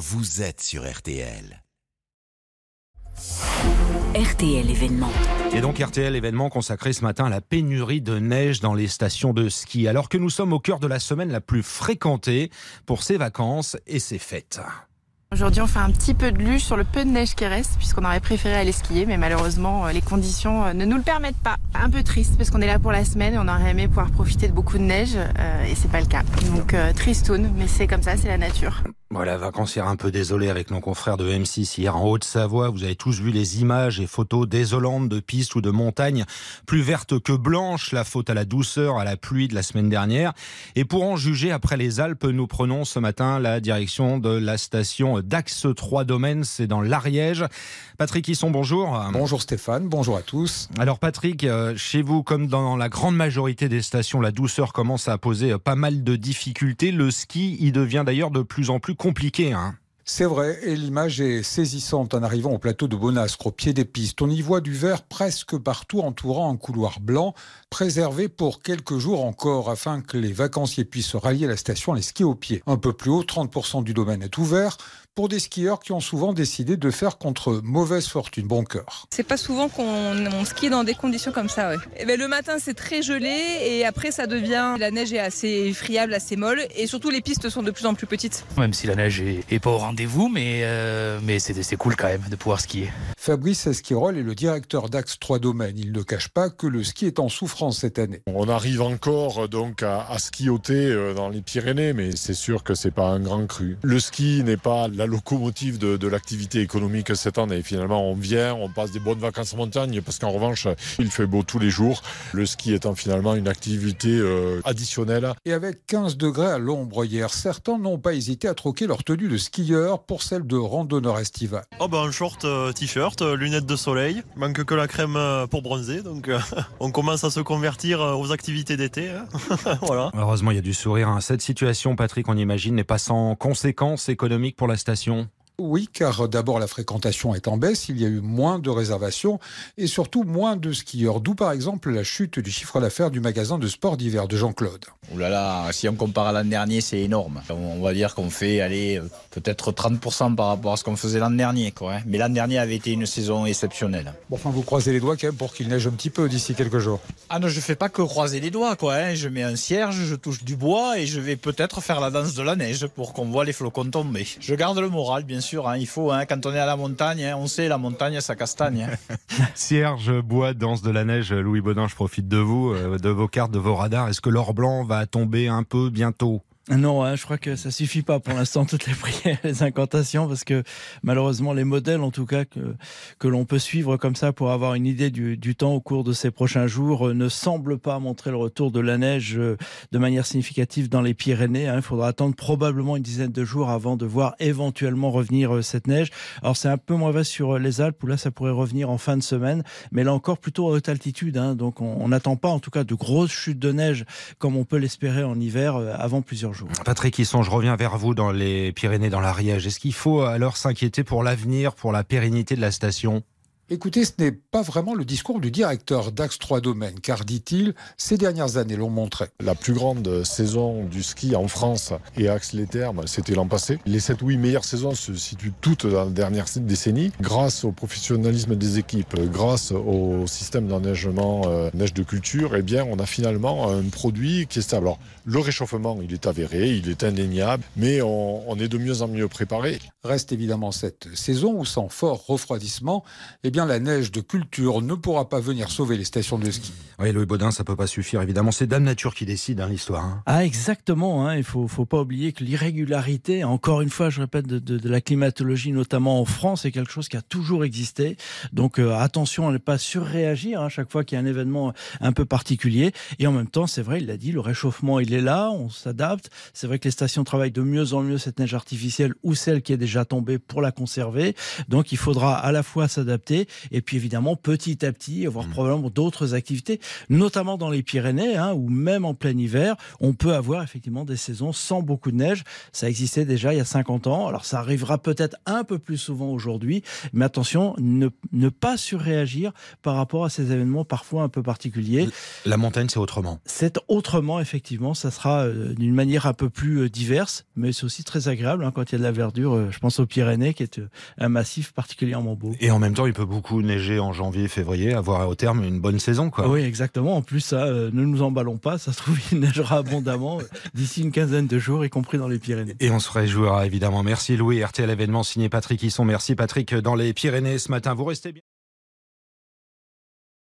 vous êtes sur RTL. RTL événement. Et donc RTL événement consacré ce matin à la pénurie de neige dans les stations de ski, alors que nous sommes au cœur de la semaine la plus fréquentée pour ces vacances et ces fêtes. Aujourd'hui, on fait un petit peu de luge sur le peu de neige qui reste, puisqu'on aurait préféré aller skier, mais malheureusement, euh, les conditions euh, ne nous le permettent pas. Un peu triste, parce qu'on est là pour la semaine et on aurait aimé pouvoir profiter de beaucoup de neige, euh, et c'est pas le cas. Donc, tristoun, mais c'est comme ça, c'est la nature. Voilà, vacancière un peu désolé avec nos confrères de M6 hier en Haute-Savoie. Vous avez tous vu les images et photos désolantes de pistes ou de montagnes plus vertes que blanches, la faute à la douceur, à la pluie de la semaine dernière. Et pour en juger après les Alpes, nous prenons ce matin la direction de la station d'Axe 3 Domaines, c'est dans l'Ariège. Patrick Hisson, bonjour. Bonjour Stéphane, bonjour à tous. Alors Patrick, euh, chez vous, comme dans la grande majorité des stations, la douceur commence à poser pas mal de difficultés. Le ski y devient d'ailleurs de plus en plus Hein. C'est vrai, et l'image est saisissante en arrivant au plateau de Bonastre, au pied des pistes. On y voit du verre presque partout entourant un couloir blanc, préservé pour quelques jours encore, afin que les vacanciers puissent se rallier la station les skis au pied. Un peu plus haut, 30% du domaine est ouvert pour des skieurs qui ont souvent décidé de faire contre mauvaise fortune, bon cœur. C'est pas souvent qu'on skie dans des conditions comme ça. Ouais. Et eh ben, le matin, c'est très gelé et après, ça devient. La neige est assez friable, assez molle et surtout, les pistes sont de plus en plus petites. Même si la neige est, pas au rendez-vous, mais, euh, mais c'est cool quand même de pouvoir skier. Fabrice Esquirol est le directeur d'Axe 3 Domaines. Il ne cache pas que le ski est en souffrance cette année. On arrive encore donc à, à skioter euh, dans les Pyrénées, mais c'est sûr que c'est pas un grand cru. Le ski n'est pas la locomotive de, l'activité économique cette année. Finalement, on vient, on passe des bonnes vacances en montagne parce qu'en revanche, il fait beau tous les jours. Le ski étant finalement une activité euh, additionnelle. Et avec 15 degrés à l'ombre hier, certains n'ont pas hésité à troquer leur tenue de skieur pour celle de randonneur estival. Oh ben un short, euh, t-shirt, euh, lunettes de soleil. Il manque que la crème pour bronzer. Donc on commence à se convertir aux activités d'été. Hein. voilà. Heureusement, il y a du sourire. Hein. Cette situation, Patrick, on imagine, n'est pas sans conséquences économiques pour la station station oui, car d'abord la fréquentation est en baisse, il y a eu moins de réservations et surtout moins de skieurs, d'où par exemple la chute du chiffre d'affaires du magasin de sport d'hiver de Jean-Claude. Ouh là là, si on compare à l'an dernier, c'est énorme. On va dire qu'on fait aller euh, peut-être 30% par rapport à ce qu'on faisait l'an dernier. Quoi, hein. Mais l'an dernier avait été une saison exceptionnelle. Bon, enfin, vous croisez les doigts quand même pour qu'il neige un petit peu d'ici quelques jours. Ah non, je fais pas que croiser les doigts. Quoi, hein. Je mets un cierge, je touche du bois et je vais peut-être faire la danse de la neige pour qu'on voit les flocons tomber. Je garde le moral, bien sûr Hein. il faut, hein, quand on est à la montagne, hein, on sait, la montagne, ça castagne. Cierge, bois, danse de la neige, Louis Baudin, je profite de vous, euh, de vos cartes, de vos radars. Est-ce que l'or blanc va tomber un peu bientôt? Non, hein, je crois que ça suffit pas pour l'instant toutes les prières, les incantations, parce que malheureusement les modèles, en tout cas que que l'on peut suivre comme ça pour avoir une idée du, du, temps au cours de ces prochains jours, euh, ne semblent pas montrer le retour de la neige euh, de manière significative dans les Pyrénées. Hein. Il faudra attendre probablement une dizaine de jours avant de voir éventuellement revenir euh, cette neige. Alors c'est un peu moins vaste sur les Alpes où là ça pourrait revenir en fin de semaine, mais là encore plutôt à haute altitude. Hein. donc on n'attend pas en tout cas de grosses chutes de neige comme on peut l'espérer en hiver avant plusieurs jours. Patrick Hisson, je reviens vers vous dans les Pyrénées, dans l'Ariège. Est-ce qu'il faut alors s'inquiéter pour l'avenir, pour la pérennité de la station? Écoutez, ce n'est pas vraiment le discours du directeur d'Axe 3 Domaines, car dit-il, ces dernières années l'ont montré. La plus grande saison du ski en France et Axe les Thermes, c'était l'an passé. Les 7-8 meilleures saisons se situent toutes dans la dernière décennie, grâce au professionnalisme des équipes, grâce au système d'enneigement euh, neige de culture, eh bien, on a finalement un produit qui est stable. Alors, le réchauffement, il est avéré, il est indéniable, mais on, on est de mieux en mieux préparé. Reste évidemment cette saison où, sans fort refroidissement, eh bien, la neige de culture ne pourra pas venir sauver les stations de ski. Oui, Louis Baudin, ça peut pas suffire. Évidemment, c'est Dame Nature qui décide hein, l'histoire. Hein. Ah, exactement. Hein. Il faut, faut pas oublier que l'irrégularité, encore une fois, je répète, de, la climatologie, notamment en France, est quelque chose qui a toujours existé. Donc euh, attention à ne pas surréagir à chaque fois qu'il y a un événement un peu particulier. Et en même temps, c'est vrai, il l'a dit, le réchauffement, il est là, on s'adapte. C'est vrai que les stations travaillent de mieux en mieux cette neige artificielle ou celle qui est déjà tombée pour la conserver. Donc il faudra à la fois s'adapter Et puis évidemment, petit à petit, avoir Mmh. probablement d'autres activités, notamment dans les Pyrénées, hein, ou même en plein hiver, on peut avoir effectivement des saisons sans beaucoup de neige. Ça existait déjà il y a 50 ans. Alors ça arrivera peut-être un peu plus souvent aujourd'hui, mais attention, ne, ne pas surréagir par rapport à ces événements parfois un peu particuliers. La montagne, c'est autrement. C'est autrement, effectivement. Ça sera euh, d'une manière un peu plus euh, diverse, mais c'est aussi très agréable hein, quand il y a de la verdure. Euh, je pense aux Pyrénées, qui est un massif particulièrement beau. Et en même temps, il peut beaucoup neiger en janvier, février, avoir au terme une bonne saison. Quoi. Oui, exactement. En plus, ça, euh, ne nous emballons pas. Ça se trouve, il neigera abondamment euh, d'ici une quinzaine de jours, y compris dans les Pyrénées. Et on se réjouira évidemment. Merci Louis, RTL événement signé Patrick Hisson. Merci Patrick dans les Pyrénées ce matin. Vous restez bien.